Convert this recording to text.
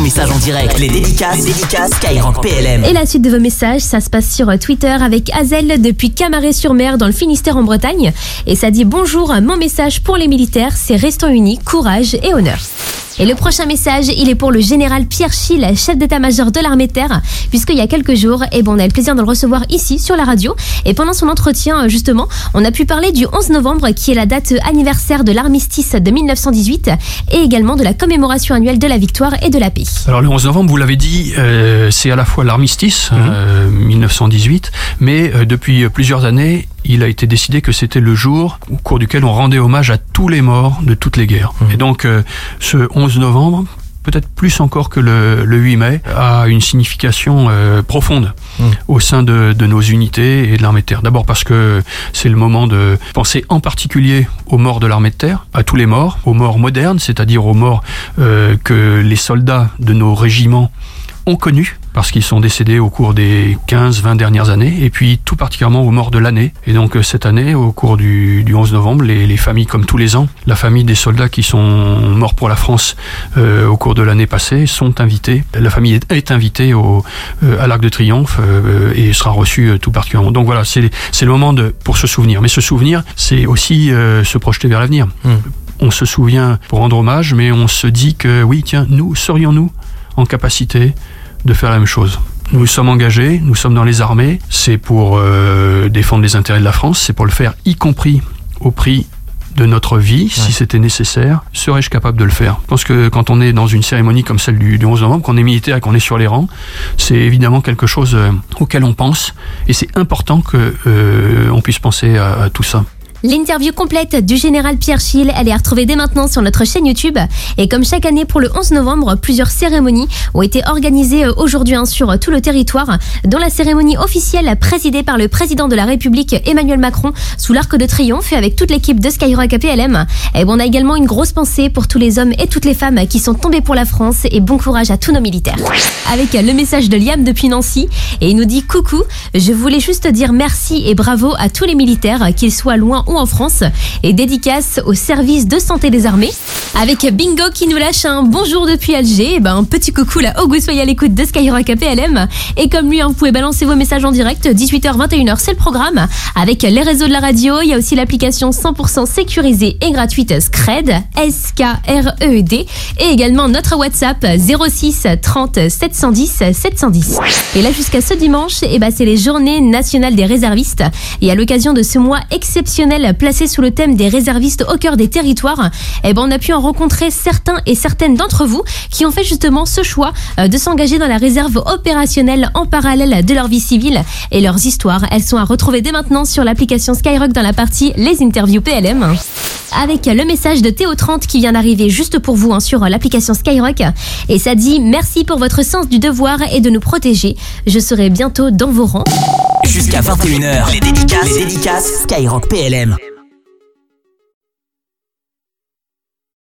message en direct. Les dédicaces, PLM. Et la suite de vos messages, ça se passe sur Twitter avec Azel depuis Camaret-sur-Mer dans le Finistère en Bretagne. Et ça dit bonjour, mon message pour les militaires, c'est restons unis, courage et honneur. Et le prochain message, il est pour le général Pierre Schill, chef d'état-major de l'armée de terre, puisqu'il y a quelques jours, et eh bon, on a le plaisir de le recevoir ici sur la radio. Et pendant son entretien, justement, on a pu parler du 11 novembre, qui est la date anniversaire de l'armistice de 1918, et également de la commémoration annuelle de la victoire et de la paix. Alors le 11 novembre, vous l'avez dit, euh, c'est à la fois l'armistice, 1918, mhm. euh, mais euh, depuis plusieurs années, il a été décidé que c'était le jour au cours duquel on rendait hommage à tous les morts de toutes les guerres. Mmh. Et donc euh, ce 11 novembre, peut-être plus encore que le, 8 mai, a une signification euh, profonde mmh. au sein de, nos unités et de l'armée de terre. D'abord parce que c'est le moment de penser en particulier aux morts de l'armée de terre, à tous les morts, aux morts modernes, c'est-à-dire aux morts euh, que les soldats de nos régiments ont connu parce qu'ils sont décédés au cours des 15-20 dernières années, et puis tout particulièrement aux morts de l'année. Et donc euh, cette année, au cours du, 11 novembre, les, familles, comme tous les ans, la famille des soldats qui sont morts pour la France euh, au cours de l'année passée sont invités. La famille est, invitée au, euh, à l'Arc de Triomphe et sera reçue tout particulièrement. Donc voilà, c'est le moment de, pour se souvenir. Mais se souvenir, c'est aussi se projeter vers l'avenir. Hmm. On se souvient pour rendre hommage, mais on se dit que oui, tiens, nous serions-nous en capacité de faire la même chose. Nous sommes engagés, nous sommes dans les armées, c'est pour euh, défendre les intérêts de la France, c'est pour le faire y compris au prix de notre vie, si c'était nécessaire, serais-je capable de le faire? Je pense que quand on est dans une cérémonie comme celle du, 11 novembre, qu'on est militaire et qu'on est sur les rangs, c'est évidemment quelque chose euh, auquel on pense, et c'est important qu'on euh, puisse penser à tout ça. L'interview complète du général Pierre Schill, elle est à retrouver dès maintenant sur notre chaîne YouTube. Et comme chaque année pour le 11 novembre, plusieurs cérémonies ont été organisées euh, aujourd'hui hein, sur tout le territoire, dont la cérémonie officielle présidée par le président de la République Emmanuel Macron sous l'arc de triomphe et avec toute l'équipe de Skyrock APLM. Et on a également une grosse pensée pour tous les hommes et toutes les femmes qui sont tombés pour la France et bon courage à tous nos militaires. Avec le message de Liam depuis Nancy et il nous dit coucou, je voulais juste dire merci et bravo à tous les militaires, qu'ils soient loin en France et dédicace au service de santé des armées. Avec Bingo qui nous lâche un bonjour depuis Alger, et ben un petit coucou là, au goût soyez à l'écoute de Skyrock APLM. Et comme lui, hein, vous pouvez balancer vos messages en direct, 18h, 21h, c'est le programme. Avec les réseaux de la radio, il y a aussi l'application 100% sécurisée et gratuite Scred, S-K-R-E-D, et également notre WhatsApp 06 30 710 710. Et là, jusqu'à ce dimanche, et ben c'est les journées nationales des réservistes. Et à l'occasion de ce mois exceptionnel placé sous le thème des réservistes au cœur des territoires, eh ben on a pu en rencontrer certains et certaines d'entre vous qui ont fait justement ce choix euh, de s'engager dans la réserve opérationnelle en parallèle de leur vie civile et leurs histoires. Elles sont à retrouver dès maintenant sur l'application Skyrock dans la partie Les interviews PLM avec le message de Théo30 qui vient d'arriver juste pour vous hein, sur l'application Skyrock. Et ça dit merci pour votre sens du devoir et de nous protéger. Je serai bientôt dans vos rangs. Jusqu'à 21h, les dédicaces, les dédicaces. Skyrock PLM.